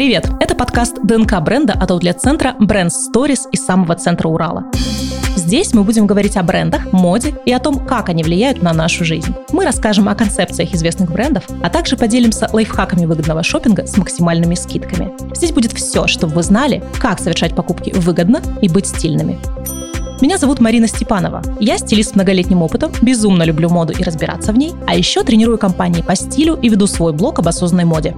Привет! Это подкаст ДНК бренда от аутлет-центра Brand Stories из самого центра Урала. Здесь мы будем говорить о брендах, моде и о том, как они влияют на нашу жизнь. Мы расскажем о концепциях известных брендов, а также поделимся лайфхаками выгодного шопинга с максимальными скидками. Здесь будет все, чтобы вы знали, как совершать покупки выгодно и быть стильными. Меня зовут Марина Степанова. Я стилист с многолетним опытом, безумно люблю моду и разбираться в ней, а еще тренирую компании по стилю и веду свой блог об осознанной моде.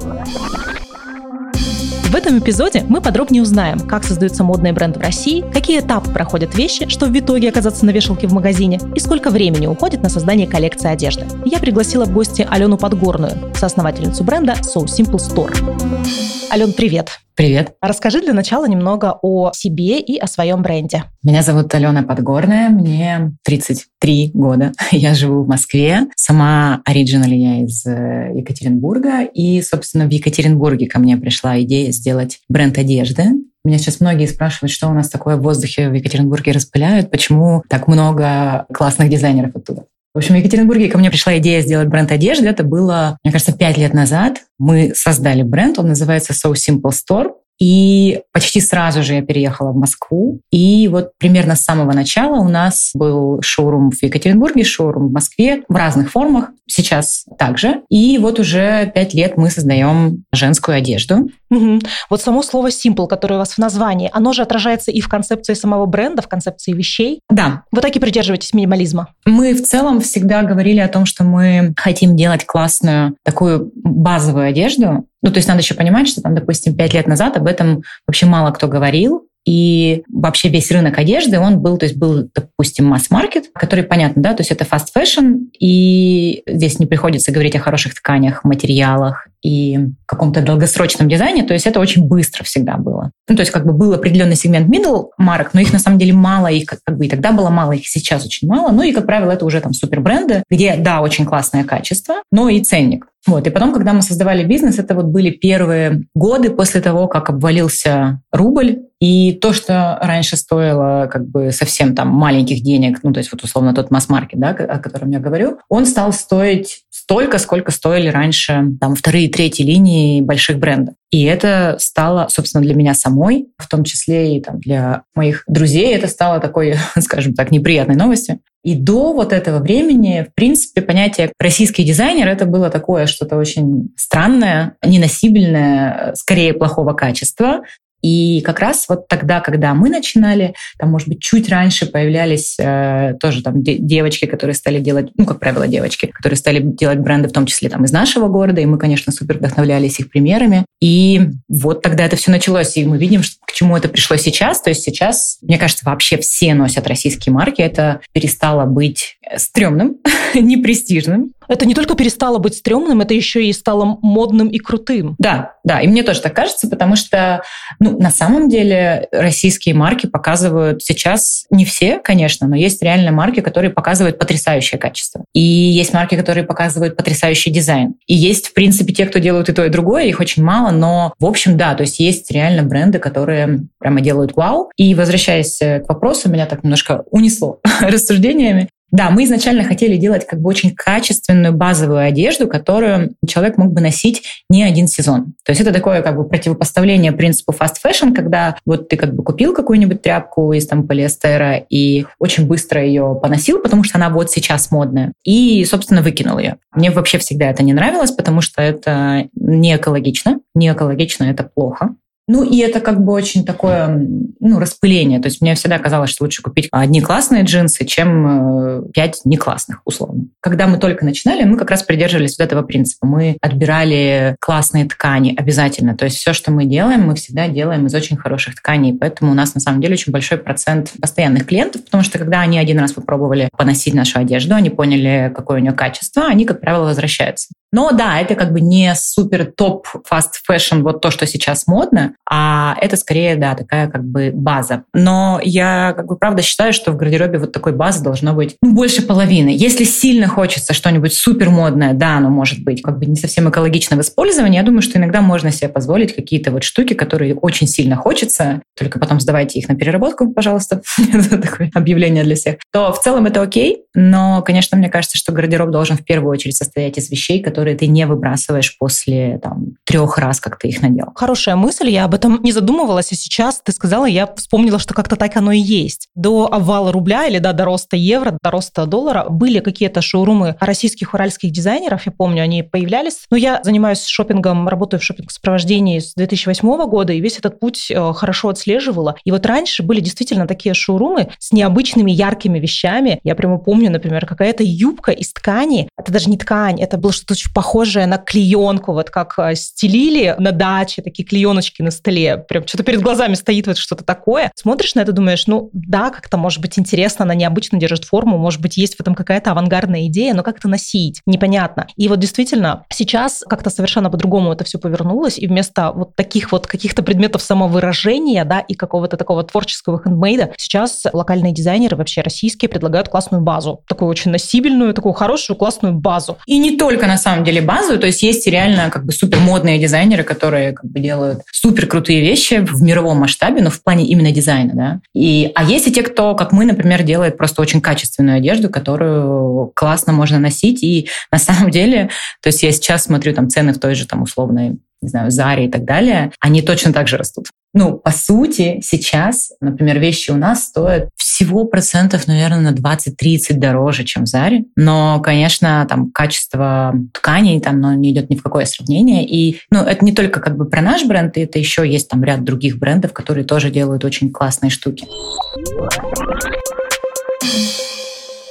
В этом эпизоде мы подробнее узнаем, как создаются модные бренды в России, какие этапы проходят вещи, чтобы в итоге оказаться на вешалке в магазине, и сколько времени уходит на создание коллекции одежды. Я пригласила в гости Алену Подгорную, соосновательницу бренда So Simple Store. Ален, привет! Привет. Расскажи для начала немного о себе и о своем бренде. Меня зовут Алена Подгорная, мне 33 года. Я живу в Москве. Сама оригинали я из э, Екатеринбурга. И, собственно, в Екатеринбурге ко мне пришла идея сделать бренд одежды. Меня сейчас многие спрашивают, что у нас такое в воздухе в Екатеринбурге распыляют, почему так много классных дизайнеров оттуда. В общем, в Екатеринбурге ко мне пришла идея сделать бренд одежды. Это было, мне кажется, пять лет назад. Мы создали бренд, он называется So Simple Store. И почти сразу же я переехала в Москву. И вот примерно с самого начала у нас был шоурум в Екатеринбурге, шоурум в Москве в разных формах. Сейчас также. И вот уже пять лет мы создаем женскую одежду. Угу. Вот само слово simple, которое у вас в названии, оно же отражается и в концепции самого бренда, в концепции вещей. Да. Вы так и придерживаетесь минимализма. Мы в целом всегда говорили о том, что мы хотим делать классную такую базовую одежду, ну, то есть надо еще понимать, что там, допустим, пять лет назад об этом вообще мало кто говорил. И вообще весь рынок одежды, он был, то есть был, допустим, масс-маркет, который, понятно, да, то есть это fast fashion, и здесь не приходится говорить о хороших тканях, материалах и каком-то долгосрочном дизайне, то есть это очень быстро всегда было. Ну, то есть как бы был определенный сегмент middle марок, но их на самом деле мало, их как, как бы и тогда было мало, их сейчас очень мало, ну и, как правило, это уже там супербренды, где, да, очень классное качество, но и ценник. Вот. И потом, когда мы создавали бизнес, это вот были первые годы после того, как обвалился рубль, и то, что раньше стоило как бы совсем там маленьких денег, ну, то есть вот условно тот масс-маркет, да, о котором я говорю, он стал стоить столько, сколько стоили раньше там вторые и третьи линии больших брендов. И это стало, собственно, для меня самой, в том числе и там, для моих друзей, это стало такой, скажем так, неприятной новостью. И до вот этого времени, в принципе, понятие российский дизайнер это было такое что-то очень странное, неносибельное, скорее плохого качества, и как раз вот тогда, когда мы начинали, там, может быть, чуть раньше появлялись э, тоже там девочки, которые стали делать, ну, как правило, девочки, которые стали делать бренды, в том числе там из нашего города, и мы, конечно, супер вдохновлялись их примерами. И вот тогда это все началось, и мы видим, что, к чему это пришло сейчас. То есть сейчас, мне кажется, вообще все носят российские марки. Это перестало быть стрёмным, непрестижным. Это не только перестало быть стрёмным, это еще и стало модным и крутым. Да, да, и мне тоже так кажется, потому что, ну, на самом деле российские марки показывают сейчас, не все, конечно, но есть реально марки, которые показывают потрясающее качество. И есть марки, которые показывают потрясающий дизайн. И есть, в принципе, те, кто делают и то, и другое, их очень мало, но, в общем, да, то есть есть реально бренды, которые прямо делают вау. И возвращаясь к вопросу, меня так немножко унесло рассуждениями. Да, мы изначально хотели делать как бы очень качественную базовую одежду, которую человек мог бы носить не один сезон. То есть это такое как бы противопоставление принципу fast fashion, когда вот ты как бы купил какую-нибудь тряпку из там полиэстера и очень быстро ее поносил, потому что она вот сейчас модная, и, собственно, выкинул ее. Мне вообще всегда это не нравилось, потому что это не экологично. Не экологично — это плохо. Ну, и это как бы очень такое, ну, распыление. То есть мне всегда казалось, что лучше купить одни классные джинсы, чем э, пять не классных, условно. Когда мы только начинали, мы как раз придерживались вот этого принципа. Мы отбирали классные ткани обязательно. То есть все, что мы делаем, мы всегда делаем из очень хороших тканей. Поэтому у нас на самом деле очень большой процент постоянных клиентов, потому что когда они один раз попробовали поносить нашу одежду, они поняли, какое у нее качество, они, как правило, возвращаются. Но да, это как бы не супер топ fashion, вот то, что сейчас модно, а это скорее, да, такая как бы база. Но я как бы правда считаю, что в гардеробе вот такой базы должно быть ну, больше половины. Если сильно хочется что-нибудь супер модное, да, оно может быть как бы не совсем экологично в использовании, я думаю, что иногда можно себе позволить какие-то вот штуки, которые очень сильно хочется, только потом сдавайте их на переработку, пожалуйста, такое объявление для всех, то в целом это окей, но, конечно, мне кажется, что гардероб должен в первую очередь состоять из вещей, которые которые ты не выбрасываешь после там, трех раз, как ты их надел. Хорошая мысль, я об этом не задумывалась, а сейчас ты сказала, я вспомнила, что как-то так оно и есть. До обвала рубля или да, до роста евро, до роста доллара были какие-то шоурумы российских уральских дизайнеров, я помню, они появлялись. Но я занимаюсь шопингом, работаю в шопинг-сопровождении с 2008 года, и весь этот путь э, хорошо отслеживала. И вот раньше были действительно такие шоурумы с необычными яркими вещами. Я прямо помню, например, какая-то юбка из ткани. Это даже не ткань, это было что-то очень похожее на клеенку, вот как э, стелили на даче, такие клееночки на столе. Прям что-то перед глазами стоит вот что-то такое. Смотришь на это, думаешь, ну да, как-то может быть интересно, она необычно держит форму, может быть есть в этом какая-то авангардная идея, но как это носить? Непонятно. И вот действительно, сейчас как-то совершенно по-другому это все повернулось, и вместо вот таких вот каких-то предметов самовыражения, да, и какого-то такого творческого хендмейда, сейчас локальные дизайнеры, вообще российские, предлагают классную базу. Такую очень носибельную, такую хорошую, классную базу. И не только, на самом деле, базу, то есть есть реально как бы супер модные дизайнеры, которые как бы делают супер крутые вещи в мировом масштабе, но в плане именно дизайна, да. И, а есть и те, кто, как мы, например, делает просто очень качественную одежду, которую классно можно носить. И на самом деле, то есть я сейчас смотрю там цены в той же там условной не знаю, Заре и так далее, они точно так же растут. Ну, по сути, сейчас, например, вещи у нас стоят всего процентов, наверное, на 20-30 дороже, чем в Заре. Но, конечно, там качество тканей там, ну, не идет ни в какое сравнение. И, ну, это не только как бы про наш бренд, это еще есть там ряд других брендов, которые тоже делают очень классные штуки.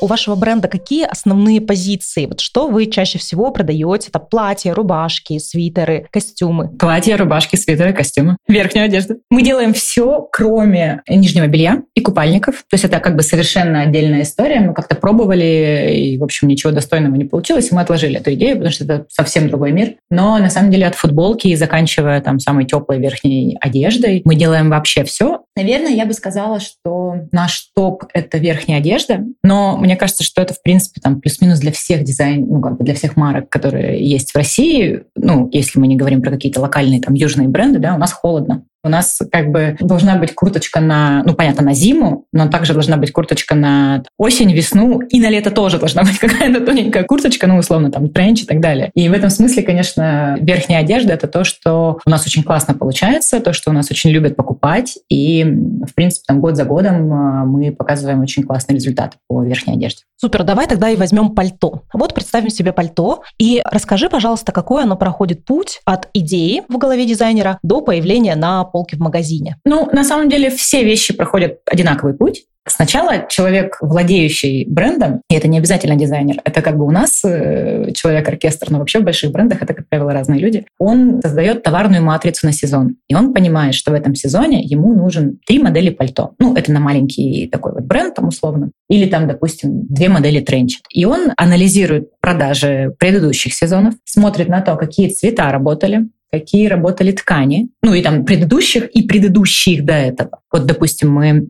У вашего бренда какие основные позиции? Вот что вы чаще всего продаете? Это платья, рубашки, свитеры, костюмы? Платья, рубашки, свитеры, костюмы. Верхнюю одежду. Мы делаем все, кроме нижнего белья и купальников. То есть это как бы совершенно отдельная история. Мы как-то пробовали, и, в общем, ничего достойного не получилось, и мы отложили эту идею, потому что это совсем другой мир. Но на самом деле от футболки и заканчивая там самой теплой верхней одеждой, мы делаем вообще все. Наверное, я бы сказала, что наш топ — это верхняя одежда, но мне кажется, что это, в принципе, там плюс-минус для всех дизайн, ну, как бы для всех марок, которые есть в России. Ну, если мы не говорим про какие-то локальные там южные бренды, да, у нас холодно. У нас как бы должна быть курточка на, ну, понятно, на зиму, но также должна быть курточка на осень, весну, и на лето тоже должна быть какая-то тоненькая курточка, ну, условно, там, тренч и так далее. И в этом смысле, конечно, верхняя одежда — это то, что у нас очень классно получается, то, что у нас очень любят покупать, и, в принципе, там, год за годом а, мы показываем очень классный результат по верхней одежде. Супер, давай тогда и возьмем пальто. Вот представим себе пальто, и расскажи, пожалуйста, какой оно проходит путь от идеи в голове дизайнера до появления на полке в магазине? Ну, на самом деле все вещи проходят одинаковый путь. Сначала человек, владеющий брендом, и это не обязательно дизайнер, это как бы у нас э, человек-оркестр, но вообще в больших брендах это, как правило, разные люди, он создает товарную матрицу на сезон. И он понимает, что в этом сезоне ему нужен три модели пальто. Ну, это на маленький такой вот бренд, там условно. Или там, допустим, две модели тренчет. И он анализирует продажи предыдущих сезонов, смотрит на то, какие цвета работали, какие работали ткани, ну и там предыдущих и предыдущих до этого. Вот, допустим, мы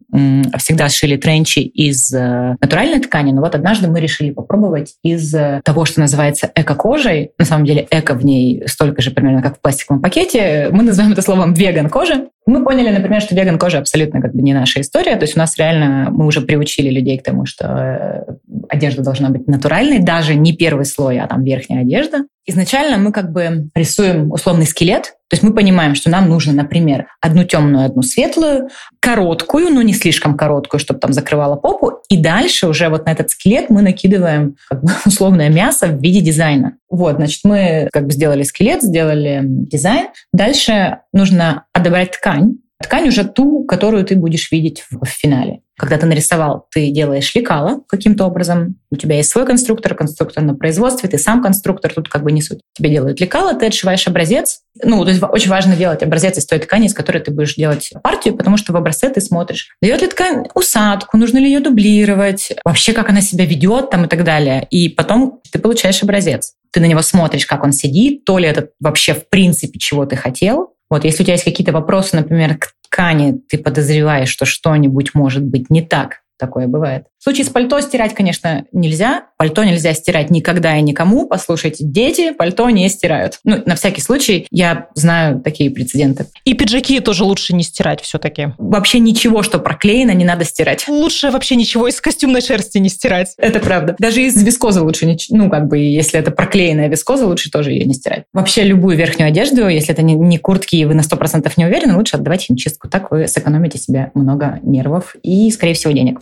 всегда шили тренчи из э, натуральной ткани, но вот однажды мы решили попробовать из э, того, что называется эко-кожей. На самом деле эко в ней столько же примерно, как в пластиковом пакете. Мы называем это словом веган-кожа. Мы поняли, например, что веган-кожа абсолютно как бы не наша история. То есть у нас реально, мы уже приучили людей к тому, что э, одежда должна быть натуральной, даже не первый слой, а там верхняя одежда. Изначально мы как бы рисуем условный скелет, то есть мы понимаем, что нам нужно, например, одну темную, одну светлую, короткую, но не слишком короткую, чтобы там закрывала попу, и дальше уже вот на этот скелет мы накидываем как бы, условное мясо в виде дизайна. Вот, значит, мы как бы сделали скелет, сделали дизайн. Дальше нужно отобрать ткань, ткань уже ту, которую ты будешь видеть в, в финале. Когда ты нарисовал, ты делаешь лекало каким-то образом. У тебя есть свой конструктор, конструктор на производстве, ты сам конструктор, тут как бы не суть. Тебе делают лекало, ты отшиваешь образец. Ну, то есть очень важно делать образец из той ткани, из которой ты будешь делать партию, потому что в образце ты смотришь, дает ли ткань усадку, нужно ли ее дублировать, вообще как она себя ведет там и так далее. И потом ты получаешь образец. Ты на него смотришь, как он сидит, то ли это вообще в принципе чего ты хотел, вот, если у тебя есть какие-то вопросы, например, к ткани, ты подозреваешь, что что-нибудь может быть не так, такое бывает, В случае с пальто стирать, конечно, нельзя. Пальто нельзя стирать никогда и никому. Послушайте, дети пальто не стирают. Ну, на всякий случай, я знаю такие прецеденты. И пиджаки тоже лучше не стирать все-таки. Вообще ничего, что проклеено, не надо стирать. Лучше вообще ничего из костюмной шерсти не стирать. Это правда. Даже из вискозы лучше не... Ну, как бы, если это проклеенная вискоза, лучше тоже ее не стирать. Вообще любую верхнюю одежду, если это не, не куртки, и вы на 100% не уверены, лучше отдавать химчистку. Так вы сэкономите себе много нервов и, скорее всего, денег.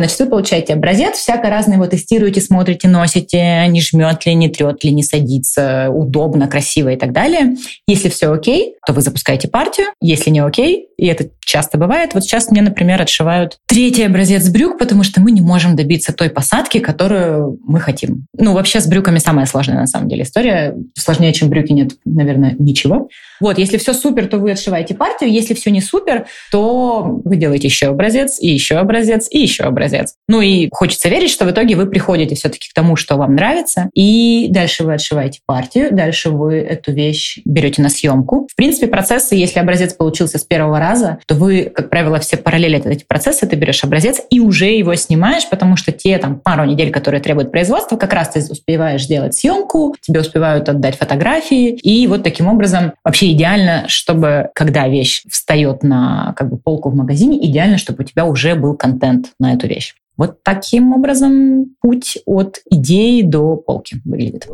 Значит, вы получаете образец, всяко разный его тестируете, смотрите, носите, не жмет ли, не трет ли, не садится, удобно, красиво и так далее. Если все окей, то вы запускаете партию. Если не окей, и это часто бывает, вот сейчас мне, например, отшивают третий образец брюк, потому что мы не можем добиться той посадки, которую мы хотим. Ну, вообще с брюками самая сложная на самом деле история. Сложнее, чем брюки, нет, наверное, ничего. Вот, если все супер, то вы отшиваете партию. Если все не супер, то вы делаете еще образец, и еще образец, и еще образец. Ну и хочется верить, что в итоге вы приходите все-таки к тому, что вам нравится, и дальше вы отшиваете партию, дальше вы эту вещь берете на съемку. В принципе, процессы, если образец получился с первого раза, то вы, как правило, все параллелят эти процессы, ты берешь образец и уже его снимаешь, потому что те там пару недель, которые требуют производства, как раз ты успеваешь сделать съемку, тебе успевают отдать фотографии, и вот таким образом вообще идеально, чтобы, когда вещь встает на как бы, полку в магазине, идеально, чтобы у тебя уже был контент на эту вещь. Вот таким образом путь от идеи до полки выглядит.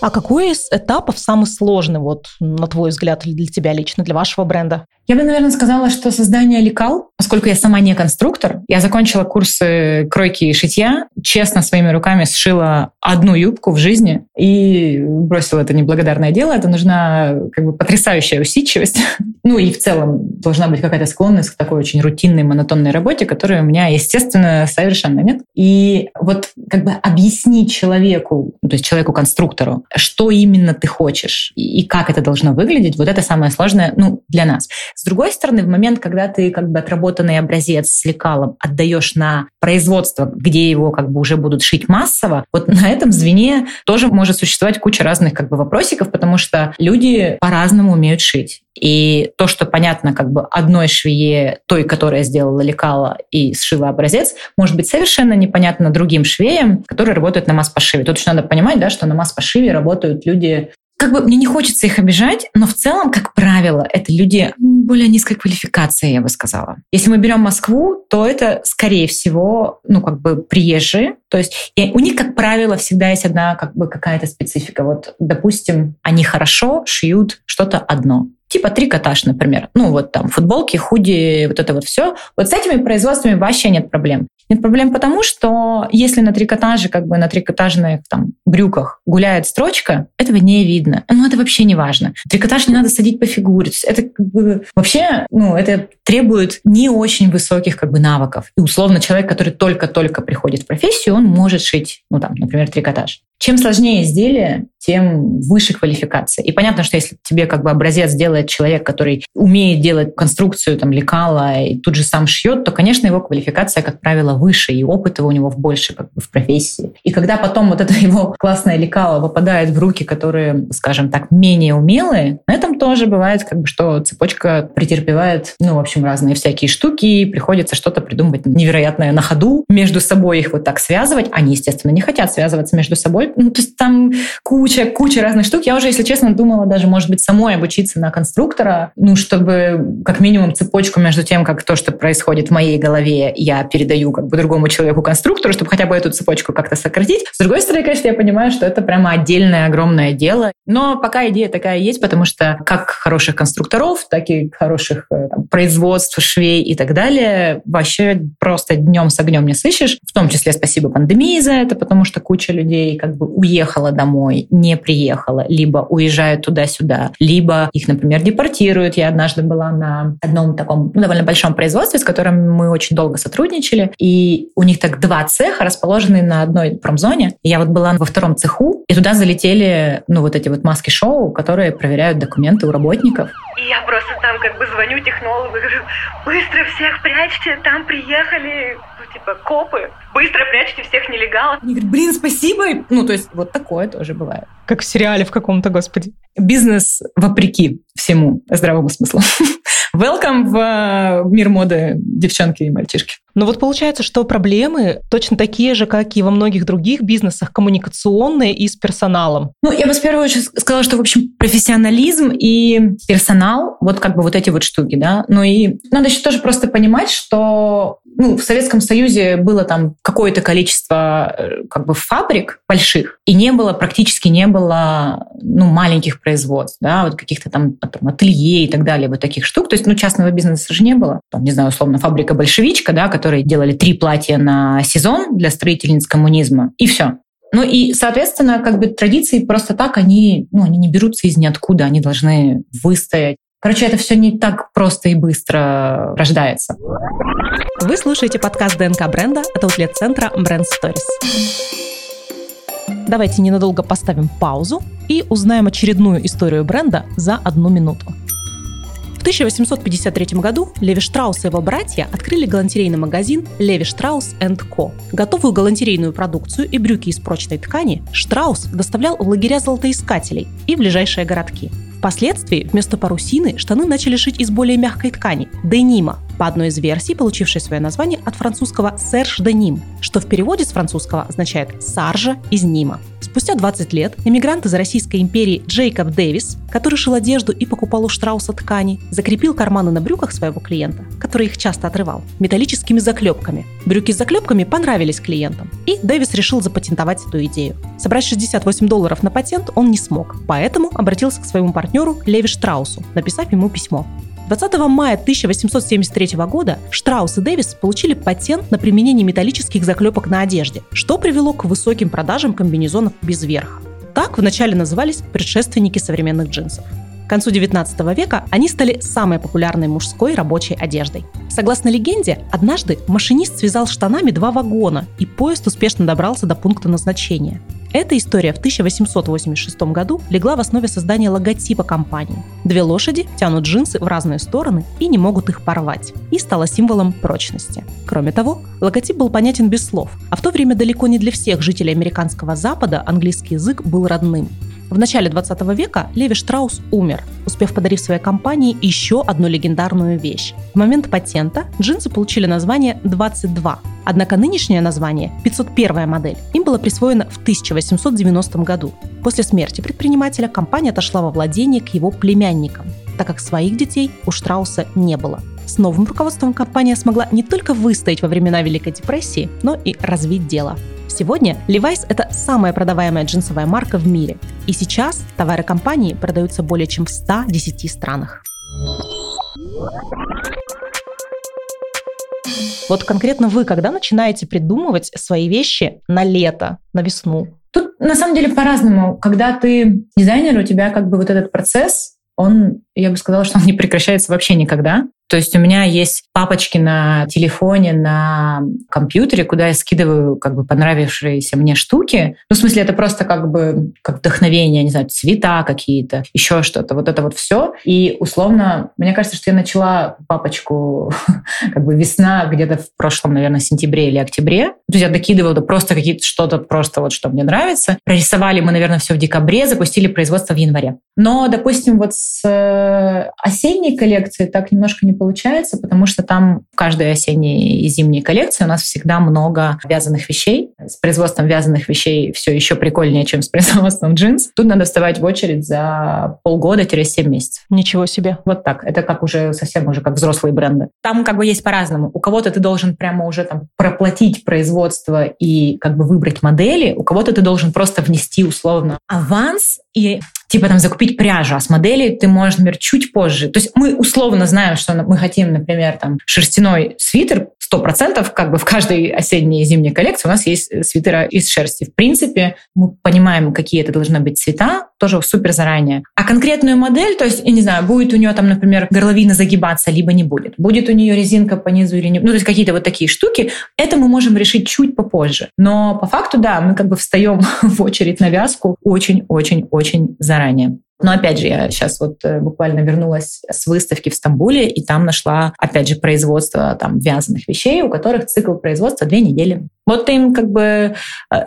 А какой из этапов самый сложный, вот, на твой взгляд, для тебя лично, для вашего бренда? Я бы, наверное, сказала, что создание лекал, поскольку я сама не конструктор, я закончила курсы кройки и шитья, честно своими руками сшила одну юбку в жизни и бросила это неблагодарное дело. Это нужна как бы потрясающая усидчивость. Ну и в целом должна быть какая-то склонность к такой очень рутинной, монотонной работе, которой у меня, естественно, совершенно нет. И вот как бы объяснить человеку, то есть человеку-конструктору, что именно ты хочешь и как это должно выглядеть, вот это самое сложное ну, для нас. С другой стороны, в момент, когда ты как бы отработанный образец с лекалом отдаешь на производство, где его как бы уже будут шить массово, вот на этом звене тоже может существовать куча разных как бы вопросиков, потому что люди по-разному умеют шить. И то, что понятно как бы одной швее, той, которая сделала лекало и сшила образец, может быть совершенно непонятно другим швеям, которые работают на масс-пошиве. Тут еще надо понимать, да, что на масс-пошиве работают люди как бы мне не хочется их обижать, но в целом, как правило, это люди более низкой квалификации, я бы сказала. Если мы берем Москву, то это, скорее всего, ну, как бы приезжие. То есть у них, как правило, всегда есть одна как бы какая-то специфика. Вот, допустим, они хорошо шьют что-то одно типа трикотаж, например. Ну, вот там футболки, худи, вот это вот все. Вот с этими производствами вообще нет проблем. Нет проблем потому, что если на трикотаже, как бы на трикотажных там брюках гуляет строчка, этого не видно. Ну, это вообще не важно. Трикотаж не надо садить по фигуре. Это как бы вообще, ну, это требует не очень высоких как бы навыков. И условно человек, который только-только приходит в профессию, он может шить, ну, там, например, трикотаж. Чем сложнее изделие, тем выше квалификация. И понятно, что если тебе как бы образец делает человек, который умеет делать конструкцию там лекала и тут же сам шьет, то, конечно, его квалификация, как правило, выше, и опыт его у него больше как бы в профессии. И когда потом вот это его классное лекало попадает в руки, которые, скажем так, менее умелые, на этом тоже бывает как бы, что цепочка претерпевает, ну, в общем, разные всякие штуки, и приходится что-то придумывать невероятное на ходу, между собой их вот так связывать. Они, естественно, не хотят связываться между собой, ну, то есть там куча, куча разных штук. Я уже, если честно, думала даже, может быть, самой обучиться на конструктора, ну, чтобы как минимум цепочку между тем, как то, что происходит в моей голове, я передаю как бы другому человеку-конструктору, чтобы хотя бы эту цепочку как-то сократить. С другой стороны, конечно, я понимаю, что это прямо отдельное огромное дело. Но пока идея такая есть, потому что как хороших конструкторов, так и хороших э, там, производств, швей и так далее вообще просто днем с огнем не сыщешь. В том числе спасибо пандемии за это, потому что куча людей как бы уехала домой, не приехала, либо уезжают туда-сюда, либо их, например, депортируют. Я однажды была на одном таком ну, довольно большом производстве, с которым мы очень долго сотрудничали, и у них так два цеха, расположенные на одной промзоне. Я вот была во втором цеху, и туда залетели, ну, вот эти вот маски-шоу, которые проверяют документы у работников. И я просто там как бы звоню технологу, говорю, быстро всех прячьте, там приехали типа, копы, быстро прячьте всех нелегалов. Они говорят, блин, спасибо. Ну, то есть вот такое тоже бывает. Как в сериале в каком-то, господи. Бизнес вопреки всему здравому смыслу. Welcome в э, мир моды, девчонки и мальчишки. Ну вот получается, что проблемы точно такие же, как и во многих других бизнесах, коммуникационные и с персоналом. Ну, я бы с первую очередь сказала, что, в общем, профессионализм и персонал, вот как бы вот эти вот штуки, да. Ну и надо еще тоже просто понимать, что ну, в Советском Союзе было там какое-то количество э, как бы фабрик больших, и не было, практически не было ну, маленьких производств, да, вот каких-то там, там ателье и так далее, вот таких штук. То есть, ну, частного бизнеса же не было. Там, не знаю, условно, фабрика «Большевичка», да, которые делали три платья на сезон для строительниц коммунизма, и все. Ну и, соответственно, как бы традиции просто так, они, ну, они не берутся из ниоткуда, они должны выстоять. Короче, это все не так просто и быстро рождается. Вы слушаете подкаст ДНК бренда от аутлет-центра Brand Stories. Давайте ненадолго поставим паузу и узнаем очередную историю бренда за одну минуту. В 1853 году Леви Штраус и его братья открыли галантерейный магазин Леви Штраус Co. Готовую галантерейную продукцию и брюки из прочной ткани Штраус доставлял в лагеря золотоискателей и в ближайшие городки. Впоследствии вместо парусины штаны начали шить из более мягкой ткани – денима, по одной из версий, получившей свое название от французского «серж де ним», что в переводе с французского означает «саржа из Нима». Спустя 20 лет эмигрант из Российской империи Джейкоб Дэвис, который шил одежду и покупал у Штрауса ткани, закрепил карманы на брюках своего клиента, который их часто отрывал, металлическими заклепками. Брюки с заклепками понравились клиентам, и Дэвис решил запатентовать эту идею. Собрать 68 долларов на патент он не смог, поэтому обратился к своему партнеру Леви Штраусу, написав ему письмо. 20 мая 1873 года Штраус и Дэвис получили патент на применение металлических заклепок на одежде, что привело к высоким продажам комбинезонов без верха. Так вначале назывались предшественники современных джинсов. К концу 19 века они стали самой популярной мужской рабочей одеждой. Согласно легенде, однажды машинист связал штанами два вагона, и поезд успешно добрался до пункта назначения. Эта история в 1886 году легла в основе создания логотипа компании. Две лошади тянут джинсы в разные стороны и не могут их порвать, и стала символом прочности. Кроме того, логотип был понятен без слов, а в то время далеко не для всех жителей американского Запада английский язык был родным. В начале 20 века Леви Штраус умер, успев подарив своей компании еще одну легендарную вещь. В момент патента джинсы получили название 22, однако нынешнее название, 501 модель, им было присвоено в 1890 году. После смерти предпринимателя компания отошла во владение к его племянникам, так как своих детей у Штрауса не было. С новым руководством компания смогла не только выстоять во времена Великой депрессии, но и развить дело. Сегодня Levi's – это самая продаваемая джинсовая марка в мире. И сейчас товары компании продаются более чем в 110 странах. Вот конкретно вы когда начинаете придумывать свои вещи на лето, на весну? Тут на самом деле по-разному. Когда ты дизайнер, у тебя как бы вот этот процесс, он, я бы сказала, что он не прекращается вообще никогда. То есть у меня есть папочки на телефоне, на компьютере, куда я скидываю как бы понравившиеся мне штуки. Ну, в смысле, это просто как бы как вдохновение, не знаю, цвета какие-то, еще что-то. Вот это вот все. И условно, мне кажется, что я начала папочку как бы весна где-то в прошлом, наверное, сентябре или октябре. То есть я докидывала просто какие-то что-то просто вот, что мне нравится. Прорисовали мы, наверное, все в декабре, запустили производство в январе. Но, допустим, вот с э, осенней коллекцией так немножко не получается, потому что там в каждой осенней и зимней коллекции у нас всегда много вязаных вещей. С производством вязаных вещей все еще прикольнее, чем с производством джинс. Тут надо вставать в очередь за полгода-7 месяцев. Ничего себе. Вот так. Это как уже совсем уже как взрослые бренды. Там как бы есть по-разному. У кого-то ты должен прямо уже там проплатить производство и как бы выбрать модели, у кого-то ты должен просто внести условно аванс и типа там закупить пряжу, а с моделей ты можешь, например, чуть позже. То есть мы условно знаем, что мы хотим, например, там шерстяной свитер, сто процентов, как бы в каждой осенней и зимней коллекции у нас есть э, свитера из шерсти. В принципе, мы понимаем, какие это должны быть цвета, тоже супер заранее. А конкретную модель, то есть, я не знаю, будет у нее там, например, горловина загибаться, либо не будет. Будет у нее резинка по низу или не... Ну, то есть какие-то вот такие штуки. Это мы можем решить чуть попозже. Но по факту, да, мы как бы встаем в очередь на вязку очень-очень-очень заранее ресторане. Но опять же, я сейчас вот э, буквально вернулась с выставки в Стамбуле, и там нашла, опять же, производство там вязаных вещей, у которых цикл производства две недели. Вот ты им как бы э,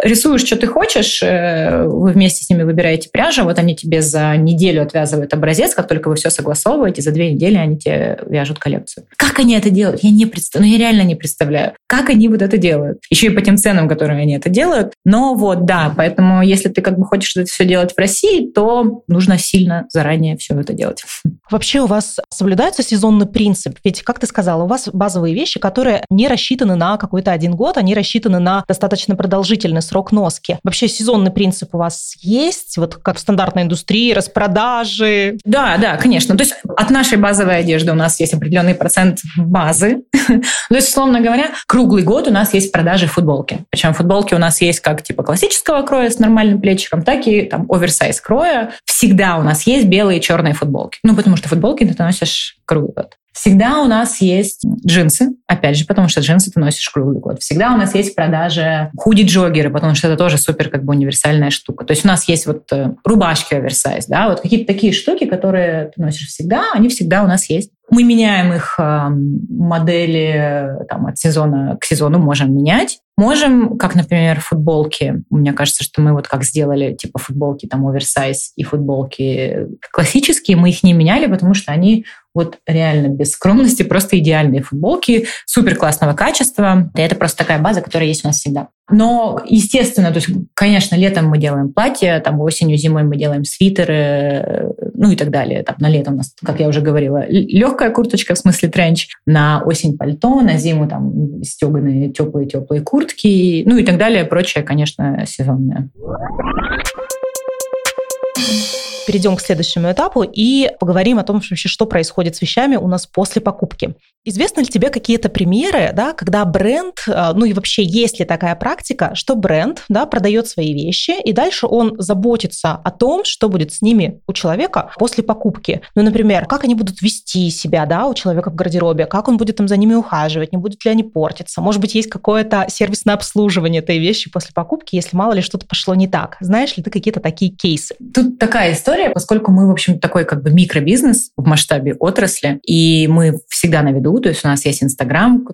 рисуешь, что ты хочешь, э, вы вместе с ними выбираете пряжу, вот они тебе за неделю отвязывают образец, как только вы все согласовываете, за две недели они тебе вяжут коллекцию. Как они это делают? Я не представляю, ну я реально не представляю, как они вот это делают. Еще и по тем ценам, которые они это делают. Но вот, да, поэтому если ты как бы хочешь это все делать в России, то нужно сильно заранее все это делать. Вообще у вас соблюдается сезонный принцип? Ведь, как ты сказала, у вас базовые вещи, которые не рассчитаны на какой-то один год, они рассчитаны рассчитаны на достаточно продолжительный срок носки. Вообще сезонный принцип у вас есть, вот как в стандартной индустрии, распродажи? Да, да, конечно. То есть от нашей базовой одежды у нас есть определенный процент базы. То есть, условно говоря, круглый год у нас есть продажи футболки. Причем футболки у нас есть как типа классического кроя с нормальным плечиком, так и там оверсайз кроя. Всегда у нас есть белые и черные футболки. Ну, потому что футболки ты носишь круглый год. Всегда у нас есть джинсы, опять же, потому что джинсы ты носишь круглый год. Всегда у нас есть в продаже худи-джогеры, потому что это тоже супер как бы универсальная штука. То есть у нас есть вот э, рубашки оверсайз, да, вот какие-то такие штуки, которые ты носишь всегда, они всегда у нас есть. Мы меняем их э, модели там, от сезона к сезону, можем менять. Можем, как, например, футболки. Мне кажется, что мы вот как сделали, типа футболки там оверсайз и футболки классические, мы их не меняли, потому что они вот реально без скромности, просто идеальные футболки, супер классного качества. И это просто такая база, которая есть у нас всегда. Но, естественно, то есть, конечно, летом мы делаем платья, там осенью, зимой мы делаем свитеры, ну и так далее. Там на лето у нас, как я уже говорила, легкая курточка, в смысле тренч, на осень пальто, на зиму там стеганые теплые-теплые куртки, ну и так далее, прочее, конечно, сезонное перейдем к следующему этапу и поговорим о том, вообще, что происходит с вещами у нас после покупки. Известны ли тебе какие-то примеры, да, когда бренд, э, ну и вообще есть ли такая практика, что бренд да, продает свои вещи, и дальше он заботится о том, что будет с ними у человека после покупки. Ну, например, как они будут вести себя да, у человека в гардеробе, как он будет там за ними ухаживать, не будут ли они портиться. Может быть, есть какое-то сервисное обслуживание этой вещи после покупки, если мало ли что-то пошло не так. Знаешь ли ты какие-то такие кейсы? Тут такая история, поскольку мы, в общем, такой как бы микробизнес в масштабе отрасли, и мы всегда на виду, то есть у нас есть Инстаграм.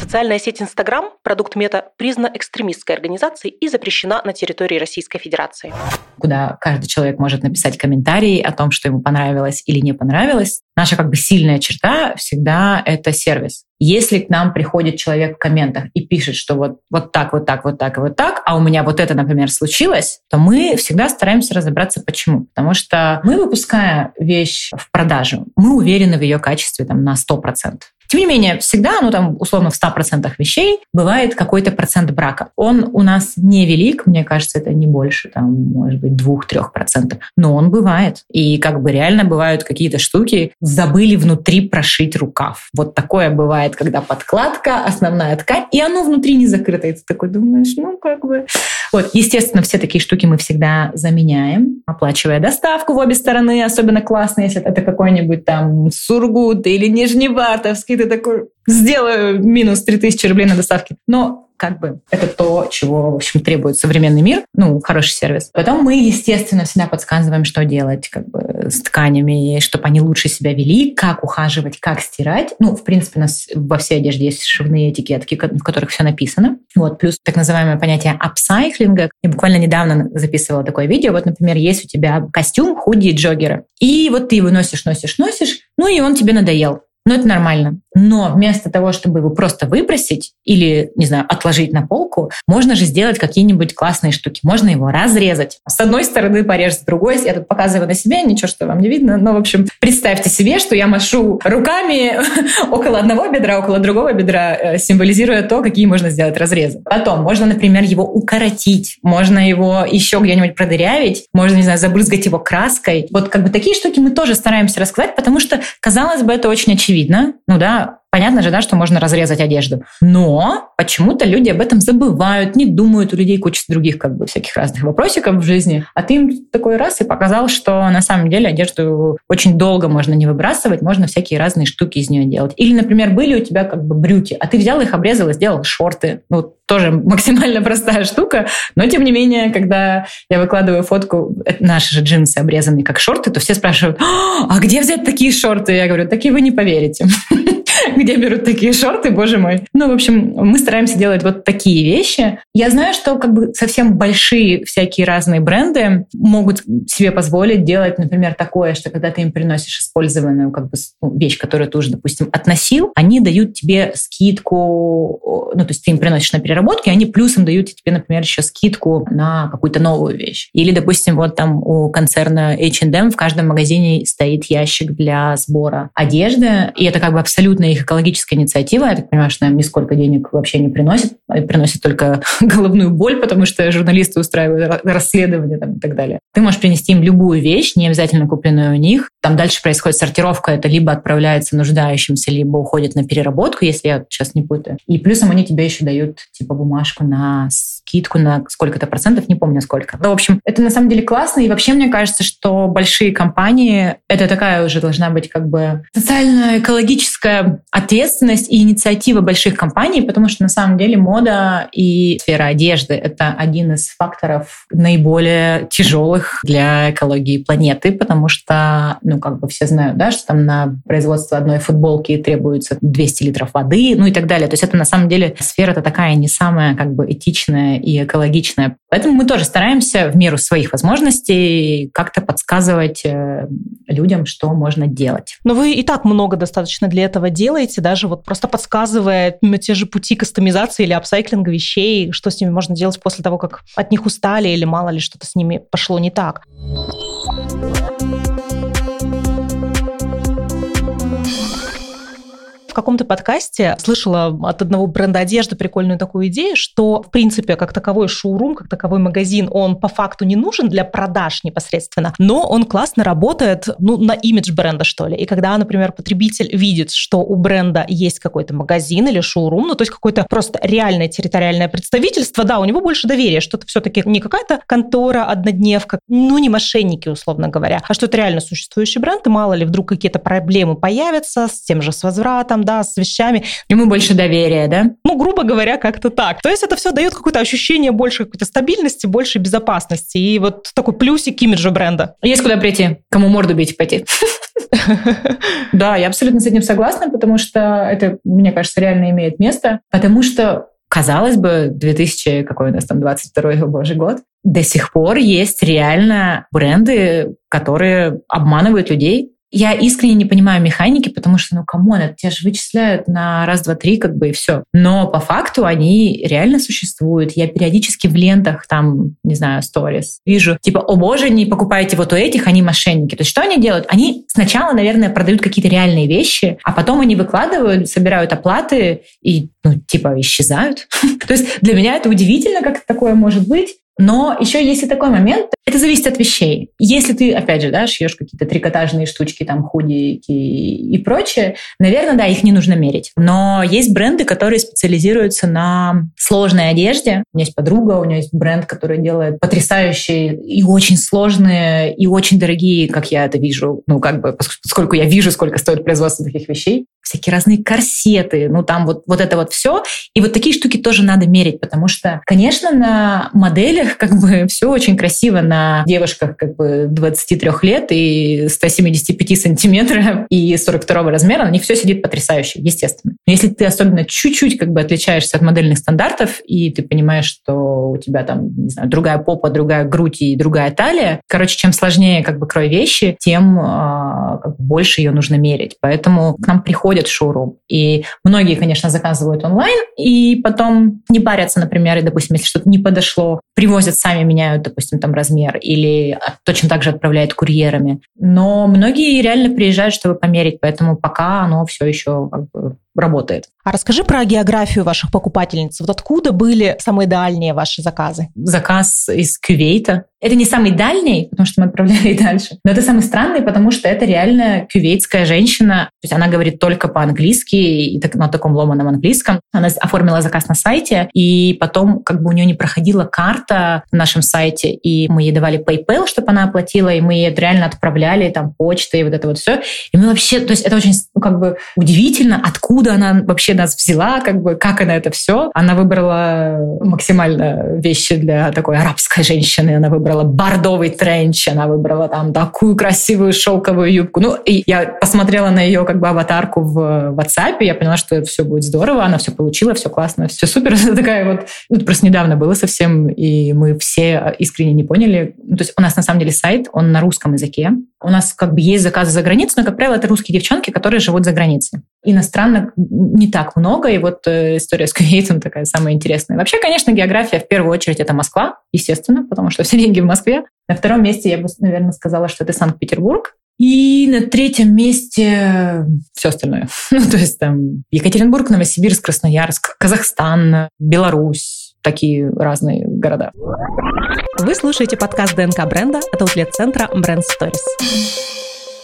Социальная сеть Инстаграм, продукт мета, признана экстремистской организацией и запрещена на территории Российской Федерации. Куда каждый человек может написать комментарии о том, что ему понравилось или не понравилось. Наша как бы сильная черта всегда это сервис. Если к нам приходит человек в комментах и пишет, что вот, вот так, вот так, вот так и вот так, а у меня вот это, например, случилось, то мы всегда стараемся разобраться, почему. Потому что мы, выпуская вещь в продажу, мы уверены в ее качестве там, на 100%. Тем не менее, всегда, ну там условно в 100% вещей бывает какой-то процент брака. Он у нас невелик, мне кажется, это не больше, там, может быть, 2-3%, но он бывает. И как бы реально бывают какие-то штуки, забыли внутри прошить рукав. Вот такое бывает, когда подкладка, основная ткань, и оно внутри не закрыто. И ты такой думаешь, ну как бы... Вот, естественно, все такие штуки мы всегда заменяем, оплачивая доставку в обе стороны, особенно классно, если это какой-нибудь там Сургут или Нижневартовский, ты такой, сделаю минус 3000 рублей на доставке. Но как бы это то, чего, в общем, требует современный мир, ну, хороший сервис. Потом мы, естественно, всегда подсказываем, что делать как бы с тканями, чтобы они лучше себя вели, как ухаживать, как стирать. Ну, в принципе, у нас во всей одежде есть шивные этикетки, в которых все написано. Вот, плюс так называемое понятие апсайклинга. Я буквально недавно записывала такое видео. Вот, например, есть у тебя костюм, худи и джоггеры. И вот ты его носишь, носишь, носишь, ну и он тебе надоел. Ну, это нормально. Но вместо того, чтобы его просто выбросить или, не знаю, отложить на полку, можно же сделать какие-нибудь классные штуки. Можно его разрезать. С одной стороны порежь, с другой. Я тут показываю на себе, ничего, что вам не видно. Но, в общем, представьте себе, что я машу руками около одного бедра, около другого бедра, э, символизируя то, какие можно сделать разрезы. Потом можно, например, его укоротить. Можно его еще где-нибудь продырявить. Можно, не знаю, забрызгать его краской. Вот как бы такие штуки мы тоже стараемся рассказать, потому что, казалось бы, это очень очевидно очевидно, ну да, меня Понятно же, да, что можно разрезать одежду. Но почему-то люди об этом забывают, не думают. У людей куча других как бы всяких разных вопросиков в жизни. А ты им такой раз и показал, что на самом деле одежду очень долго можно не выбрасывать, можно всякие разные штуки из нее делать. Или, например, были у тебя как бы брюки, а ты взял их, обрезал и сделал шорты. Ну, тоже максимально простая штука, но тем не менее, когда я выкладываю фотку, наши же джинсы обрезанные как шорты, то все спрашивают, а где взять такие шорты? Я говорю, такие вы не поверите. где берут такие шорты, боже мой. Ну, в общем, мы стараемся делать вот такие вещи. Я знаю, что как бы совсем большие всякие разные бренды могут себе позволить делать, например, такое, что когда ты им приносишь использованную как бы ну, вещь, которую ты уже, допустим, относил, они дают тебе скидку, ну, то есть ты им приносишь на переработку, и они плюсом дают тебе, например, еще скидку на какую-то новую вещь. Или, допустим, вот там у концерна H&M в каждом магазине стоит ящик для сбора одежды, и это как бы абсолютно их экологическая инициатива. Я так понимаю, что нам нисколько денег вообще не приносит, а приносит только головную боль, потому что журналисты устраивают расследования там, и так далее. Ты можешь принести им любую вещь, не обязательно купленную у них. Там дальше происходит сортировка, это либо отправляется нуждающимся, либо уходит на переработку, если я сейчас не путаю. И плюсом они тебе еще дают типа бумажку на скидку на сколько-то процентов, не помню сколько. Но, в общем, это на самом деле классно. И вообще мне кажется, что большие компании, это такая уже должна быть как бы социально-экологическая ответственность и инициатива больших компаний, потому что на самом деле мода и сфера одежды — это один из факторов наиболее тяжелых для экологии планеты, потому что, ну, как бы все знают, да, что там на производство одной футболки требуется 200 литров воды, ну и так далее. То есть это на самом деле сфера-то такая не самая как бы этичная и экологичная. Поэтому мы тоже стараемся в меру своих возможностей как-то подсказывать э, людям, что можно делать. Но вы и так много достаточно для этого делаете, даже вот просто подсказывая те же пути кастомизации или апсайклинга вещей, что с ними можно делать после того, как от них устали или мало ли что-то с ними пошло не так. В каком-то подкасте слышала от одного бренда одежды прикольную такую идею, что, в принципе, как таковой шоурум, как таковой магазин, он по факту не нужен для продаж непосредственно, но он классно работает ну, на имидж бренда, что ли. И когда, например, потребитель видит, что у бренда есть какой-то магазин или шоурум, ну, то есть какое-то просто реальное территориальное представительство, да, у него больше доверия, что это все-таки не какая-то контора, однодневка, ну, не мошенники, условно говоря, а что это реально существующий бренд, и мало ли вдруг какие-то проблемы появятся с тем же с возвратом, да, с вещами. Ему больше доверия, да? Ну, грубо говоря, как-то так. То есть это все дает какое-то ощущение больше какой-то стабильности, больше безопасности. И вот такой плюсик имиджа бренда. Есть куда прийти, кому морду бить пойти. Да, я абсолютно с этим согласна, потому что это, мне кажется, реально имеет место. Потому что казалось бы, 2000, какой у нас там, 22 божий год, до сих пор есть реально бренды, которые обманывают людей, я искренне не понимаю механики, потому что, ну, come on, это тебя же вычисляют на раз, два, три, как бы, и все. Но по факту они реально существуют. Я периодически в лентах, там, не знаю, сторис, вижу, типа, о боже, не покупайте вот у этих, они мошенники. То есть что они делают? Они сначала, наверное, продают какие-то реальные вещи, а потом они выкладывают, собирают оплаты и, ну, типа, исчезают. То есть для меня это удивительно, как такое может быть. Но еще есть и такой момент, это зависит от вещей. Если ты, опять же, да, шьешь какие-то трикотажные штучки, там, худики и прочее, наверное, да, их не нужно мерить. Но есть бренды, которые специализируются на сложной одежде. У меня есть подруга, у нее есть бренд, который делает потрясающие и очень сложные, и очень дорогие, как я это вижу, ну, как бы, поскольку я вижу, сколько стоит производство таких вещей, всякие разные корсеты, ну, там вот, вот это вот все. И вот такие штуки тоже надо мерить, потому что, конечно, на моделях как бы все очень красиво, на девушках как бы 23 лет и 175 сантиметров и 42 размера, на них все сидит потрясающе, естественно. Но если ты особенно чуть-чуть как бы отличаешься от модельных стандартов, и ты понимаешь, что у тебя там, не знаю, другая попа, другая грудь и другая талия, короче, чем сложнее как бы крой вещи, тем э, как бы больше ее нужно мерить. Поэтому к нам приходят в шоурум. И многие, конечно, заказывают онлайн, и потом не парятся, например, и, допустим, если что-то не подошло, привозят сами, меняют, допустим, там размер, или точно так же отправляют курьерами. Но многие реально приезжают, чтобы померить, поэтому пока оно все еще как бы работает. А расскажи про географию ваших покупательниц. Вот откуда были самые дальние ваши заказы? Заказ из Кювейта. Это не самый дальний, потому что мы отправляли и дальше. Но это самый странный, потому что это реально кювейтская женщина. То есть она говорит только по-английски и так, на таком ломаном английском. Она оформила заказ на сайте, и потом как бы у нее не проходила карта на нашем сайте, и мы ей давали PayPal, чтобы она оплатила, и мы ей реально отправляли там почтой и вот это вот все. И мы вообще, то есть это очень как бы удивительно, откуда она вообще нас взяла, как бы как она это все. Она выбрала максимально вещи для такой арабской женщины. Она выбрала бордовый тренч, она выбрала там такую красивую шелковую юбку. Ну, и я посмотрела на ее как бы аватарку в WhatsApp, и я поняла, что все будет здорово, она все получила, все классно, все супер. Это такая вот... Ну, просто недавно было совсем, и мы все искренне не поняли. Ну, то есть у нас на самом деле сайт, он на русском языке. У нас как бы есть заказы за границу, но, как правило, это русские девчонки, которые живут за границей. Иностранных не так много, и вот э, история с Кувейтом такая самая интересная. Вообще, конечно, география в первую очередь это Москва, естественно, потому что все деньги в Москве. На втором месте я бы, наверное, сказала, что это Санкт-Петербург. И на третьем месте все остальное. Ну, то есть там Екатеринбург, Новосибирск, Красноярск, Казахстан, Беларусь, такие разные города. Вы слушаете подкаст ДНК бренда от аутлет-центра Brand Stories.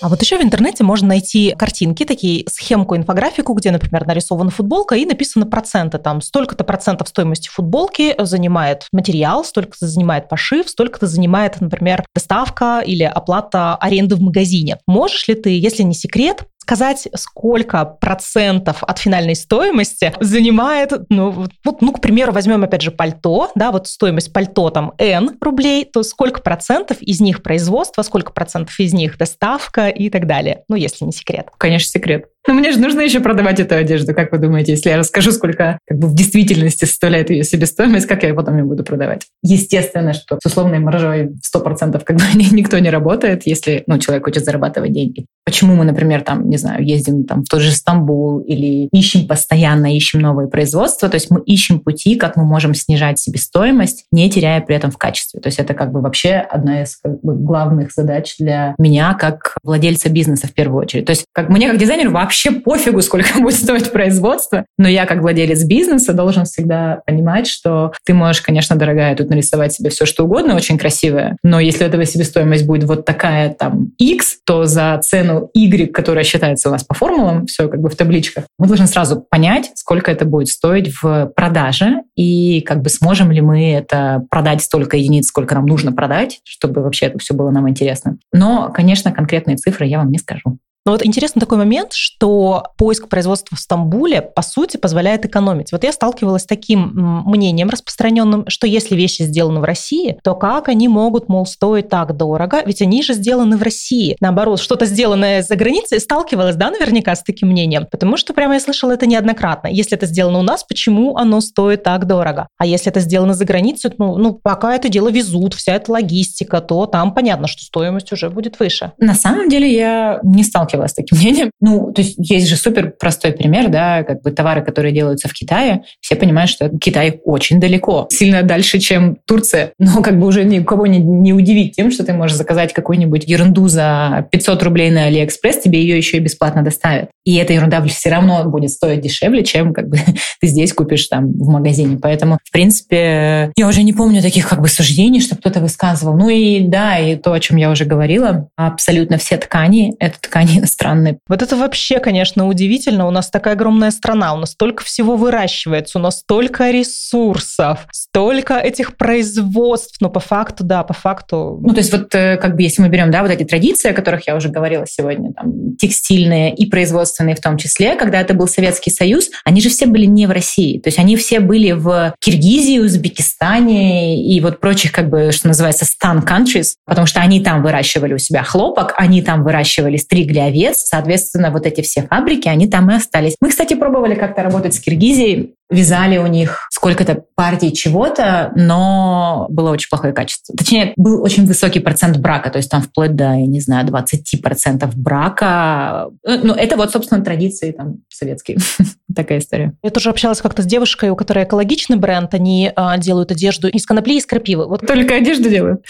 А вот еще в интернете можно найти картинки, такие схемку, инфографику, где, например, нарисована футболка и написаны проценты. Там столько-то процентов стоимости футболки занимает материал, столько-то занимает пошив, столько-то занимает, например, доставка или оплата аренды в магазине. Можешь ли ты, если не секрет, сказать, сколько процентов от финальной стоимости занимает, ну, вот, ну, к примеру, возьмем опять же пальто, да, вот стоимость пальто там N рублей, то сколько процентов из них производство, сколько процентов из них доставка и так далее, ну, если не секрет. Конечно, секрет. Но мне же нужно еще продавать эту одежду. Как вы думаете, если я расскажу, сколько как бы в действительности составляет ее себестоимость, как я потом ее буду продавать? Естественно, что с условной маржой 100% как бы никто не работает, если ну, человек хочет зарабатывать деньги. Почему мы, например, там, не знаю, ездим там в тот же Стамбул или ищем постоянно, ищем новые производства, то есть мы ищем пути, как мы можем снижать себестоимость, не теряя при этом в качестве. То есть это как бы вообще одна из как бы, главных задач для меня как владельца бизнеса в первую очередь. То есть как мне как дизайнер вообще вообще пофигу, сколько будет стоить производство. Но я, как владелец бизнеса, должен всегда понимать, что ты можешь, конечно, дорогая, тут нарисовать себе все, что угодно, очень красивое, но если этого себестоимость будет вот такая там X, то за цену Y, которая считается у нас по формулам, все как бы в табличках, мы должны сразу понять, сколько это будет стоить в продаже и как бы сможем ли мы это продать столько единиц, сколько нам нужно продать, чтобы вообще это все было нам интересно. Но, конечно, конкретные цифры я вам не скажу. Но вот интересный такой момент, что поиск производства в Стамбуле, по сути, позволяет экономить. Вот я сталкивалась с таким мнением распространенным, что если вещи сделаны в России, то как они могут, мол, стоить так дорого? Ведь они же сделаны в России. Наоборот, что-то сделанное за границей, сталкивалась, да, наверняка с таким мнением? Потому что прямо я слышала это неоднократно. Если это сделано у нас, почему оно стоит так дорого? А если это сделано за границей, ну, ну пока это дело везут, вся эта логистика, то там понятно, что стоимость уже будет выше. На самом деле я не сталкивалась сталкивалась с таким мнением. Ну, то есть есть же супер простой пример, да, как бы товары, которые делаются в Китае, все понимают, что Китай очень далеко, сильно дальше, чем Турция. Но как бы уже никого не, не удивить тем, что ты можешь заказать какую-нибудь ерунду за 500 рублей на Алиэкспресс, тебе ее еще и бесплатно доставят. И эта ерунда все равно будет стоить дешевле, чем как бы ты здесь купишь там в магазине. Поэтому, в принципе, я уже не помню таких как бы суждений, что кто-то высказывал. Ну и да, и то, о чем я уже говорила, абсолютно все ткани — это ткани иностранные. Вот это вообще, конечно, удивительно. У нас такая огромная страна, у нас столько всего выращивается, у нас столько ресурсов, столько этих производств. Но по факту, да, по факту... Ну, то есть вот э, как бы если мы берем, да, вот эти традиции, о которых я уже говорила сегодня, там, текстильные и производственные в том числе, когда это был Советский Союз, они же все были не в России. То есть они все были в Киргизии, Узбекистане и вот прочих, как бы, что называется, стан countries, потому что они там выращивали у себя хлопок, они там выращивали, стригли овец, соответственно, вот эти все фабрики, они там и остались. Мы, кстати, пробовали как-то работать с Киргизией, вязали у них сколько-то партий чего-то, но было очень плохое качество. Точнее, был очень высокий процент брака, то есть там вплоть до, я не знаю, 20% брака. Ну, это вот, собственно, традиции там советские. Такая история. Я тоже общалась как-то с девушкой, у которой экологичный бренд, они а, делают одежду из конопли и из крапивы. Вот только одежду делают?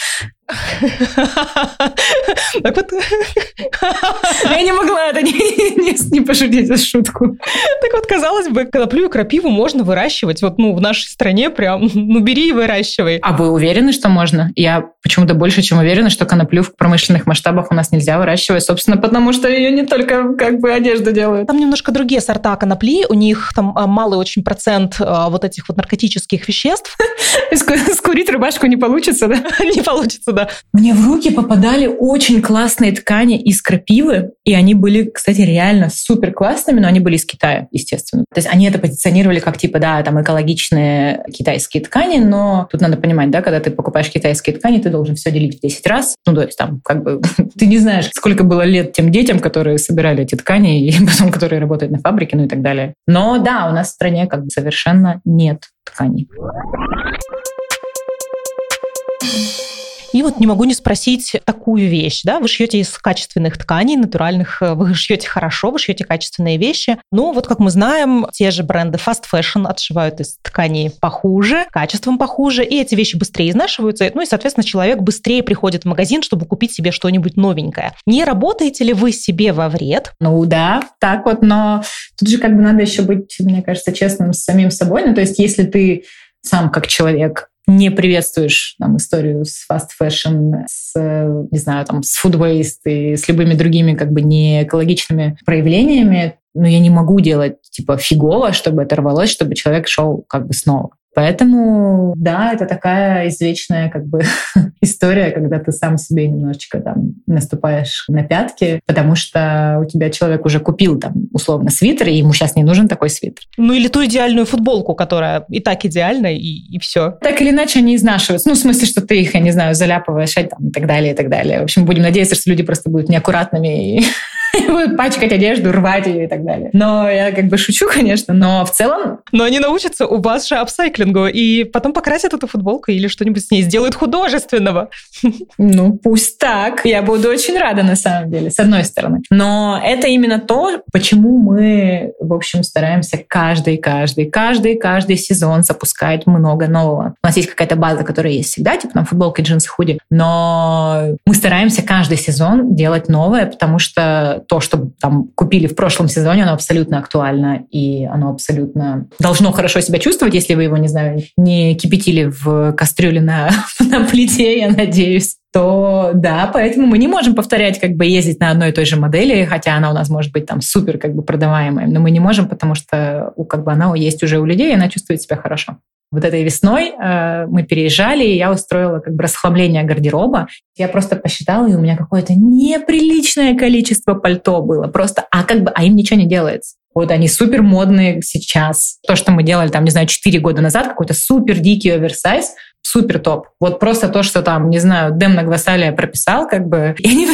Так вот... Я не могла это не пошутить эту шутку. Так вот, казалось бы, коноплю и крапиву можно выращивать. Вот, ну, в нашей стране прям, ну, бери и выращивай. А вы уверены, что можно? Я почему-то больше, чем уверена, что коноплю в промышленных масштабах у нас нельзя выращивать, собственно, потому что ее не только как бы одежду делают. Там немножко другие сорта конопли, у них там а, малый очень процент а, вот этих вот наркотических веществ. Скурить рубашку не получится, да? Не получится, да. Мне в руки попадали очень классные ткани из крапивы, и они были, кстати, реально супер классными, но они были из Китая, естественно. То есть они это позиционировали как типа, да, там экологичные китайские ткани, но тут надо понимать, да, когда ты покупаешь китайские ткани, ты должен все делить в 10 раз. Ну, то есть там как бы ты не знаешь, сколько было лет тем детям, которые собирали эти ткани, и потом которые работают на фабрике, ну и так далее. Но да, у нас в стране как бы совершенно нет тканей. И вот не могу не спросить такую вещь, да, вы шьете из качественных тканей, натуральных, э, вы шьете хорошо, вы шьете качественные вещи, но вот как мы знаем, те же бренды fast fashion отшивают из тканей похуже, качеством похуже, и эти вещи быстрее изнашиваются, ну и, соответственно, человек быстрее приходит в магазин, чтобы купить себе что-нибудь новенькое. Не работаете ли вы себе во вред? Ну да, так вот, но тут же как бы надо еще быть, мне кажется, честным с самим собой, ну то есть если ты сам как человек не приветствуешь там, историю с fast fashion, с, не знаю, там, с food waste и с любыми другими как бы не экологичными проявлениями, но я не могу делать типа фигово, чтобы это рвалось, чтобы человек шел как бы снова. Поэтому, да, это такая извечная как бы история, когда ты сам себе немножечко там наступаешь на пятки, потому что у тебя человек уже купил там условно свитер, и ему сейчас не нужен такой свитер. Ну или ту идеальную футболку, которая и так идеальна, и, и все. Так или иначе они изнашиваются. Ну, в смысле, что ты их, я не знаю, заляпываешь там, и так далее, и так далее. В общем, будем надеяться, что люди просто будут неаккуратными и будут пачкать одежду, рвать ее и так далее. Но я как бы шучу, конечно, но в целом... Но они научатся у вас же апсайклингу и потом покрасят эту футболку или что-нибудь с ней сделают художественного. Ну, пусть так. Я буду очень рада на самом деле, с одной стороны. Но это именно то, почему мы, в общем, стараемся каждый, каждый, каждый, каждый сезон запускать много нового. У нас есть какая-то база, которая есть всегда, типа там футболки, джинсы, худи. Но мы стараемся каждый сезон делать новое, потому что то, что там купили в прошлом сезоне, оно абсолютно актуально, и оно абсолютно должно хорошо себя чувствовать, если вы его, не знаю, не кипятили в кастрюле на, на плите, я надеюсь то да, поэтому мы не можем повторять, как бы ездить на одной и той же модели, хотя она у нас может быть там супер как бы продаваемая, но мы не можем, потому что как бы она есть уже у людей, и она чувствует себя хорошо. Вот этой весной э, мы переезжали, и я устроила как бы расхламление гардероба. Я просто посчитала, и у меня какое-то неприличное количество пальто было. Просто, а как бы, а им ничего не делается. Вот они супер модные сейчас. То, что мы делали там, не знаю, 4 года назад, какой-то супер дикий оверсайз, супер топ. Вот просто то, что там, не знаю, Демна Гвасалия прописал, как бы, и они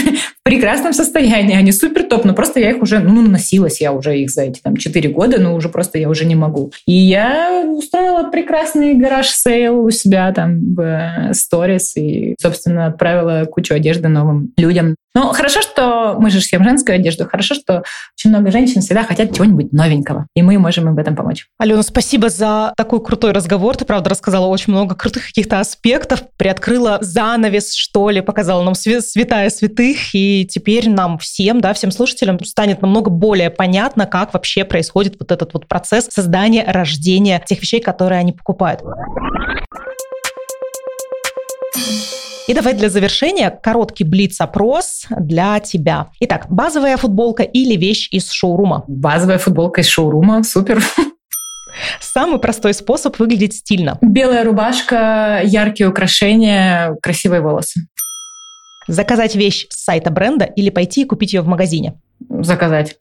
прекрасном состоянии, они супер топ, но просто я их уже, ну, носилась я уже их за эти там 4 года, но уже просто я уже не могу. И я устроила прекрасный garage sale у себя там в сторис и, собственно, отправила кучу одежды новым людям. Ну, хорошо, что мы же шьем женскую одежду. Хорошо, что очень много женщин всегда хотят чего-нибудь новенького. И мы можем им в этом помочь. Алена, спасибо за такой крутой разговор. Ты, правда, рассказала очень много крутых каких-то аспектов. Приоткрыла занавес, что ли, показала нам святая святых. И теперь нам всем, да, всем слушателям станет намного более понятно, как вообще происходит вот этот вот процесс создания, рождения тех вещей, которые они покупают. И давай для завершения короткий блиц-опрос для тебя. Итак, базовая футболка или вещь из шоурума? Базовая футболка из шоурума, супер. Самый простой способ выглядеть стильно. Белая рубашка, яркие украшения, красивые волосы. Заказать вещь с сайта бренда или пойти и купить ее в магазине? Заказать.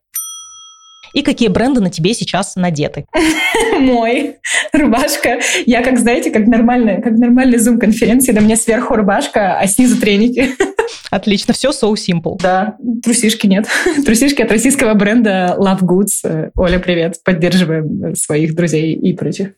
И какие бренды на тебе сейчас надеты? Мой. Рубашка. Я, как знаете, как нормальная, как нормальная зум-конференции, да мне сверху рубашка, а снизу треники. Отлично, все so simple. Да, трусишки нет. Трусишки от российского бренда Love Goods. Оля, привет. Поддерживаем своих друзей и прочих.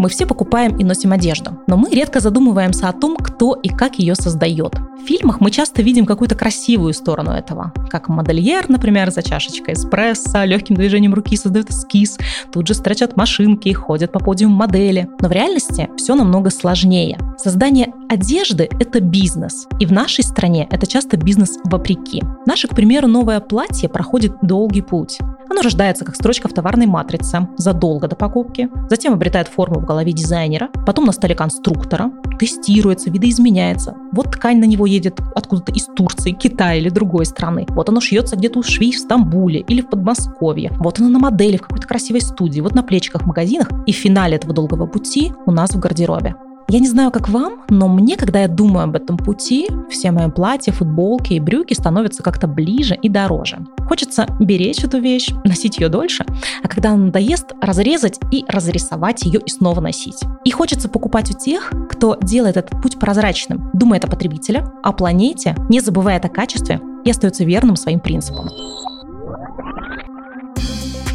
Мы все покупаем и носим одежду, но мы редко задумываемся о том, кто и как ее создает. В фильмах мы часто видим какую-то красивую сторону этого, как модельер, например, за чашечкой эспрессо, легким движением руки создает эскиз, тут же строчат машинки, ходят по подиуму модели. Но в реальности все намного сложнее. Создание одежды – это бизнес, и в нашей стране это часто бизнес вопреки. Наше, к примеру, новое платье проходит долгий путь. Оно рождается как строчка в товарной матрице задолго до покупки, затем обретает форму в голове дизайнера, потом на столе конструктора, тестируется, видоизменяется. Вот ткань на него едет откуда-то из Турции, Китая или другой страны. Вот оно шьется где-то у швей в Стамбуле или в Подмосковье. Вот оно на модели в какой-то красивой студии, вот на плечиках в магазинах. И в финале этого долгого пути у нас в гардеробе. Я не знаю, как вам, но мне, когда я думаю об этом пути, все мои платья, футболки и брюки становятся как-то ближе и дороже. Хочется беречь эту вещь, носить ее дольше, а когда она надоест, разрезать и разрисовать ее и снова носить. И хочется покупать у тех, кто делает этот путь прозрачным, думает о потребителе, о планете, не забывает о качестве и остается верным своим принципам.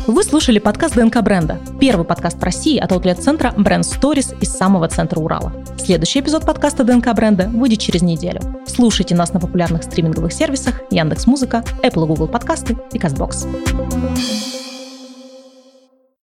Вы слушали подкаст ДНК бренда. Первый подкаст в России от аутлет-центра Brand Stories из самого центра Урала. Следующий эпизод подкаста ДНК бренда выйдет через неделю. Слушайте нас на популярных стриминговых сервисах Яндекс.Музыка, Apple и Google подкасты и CastBox.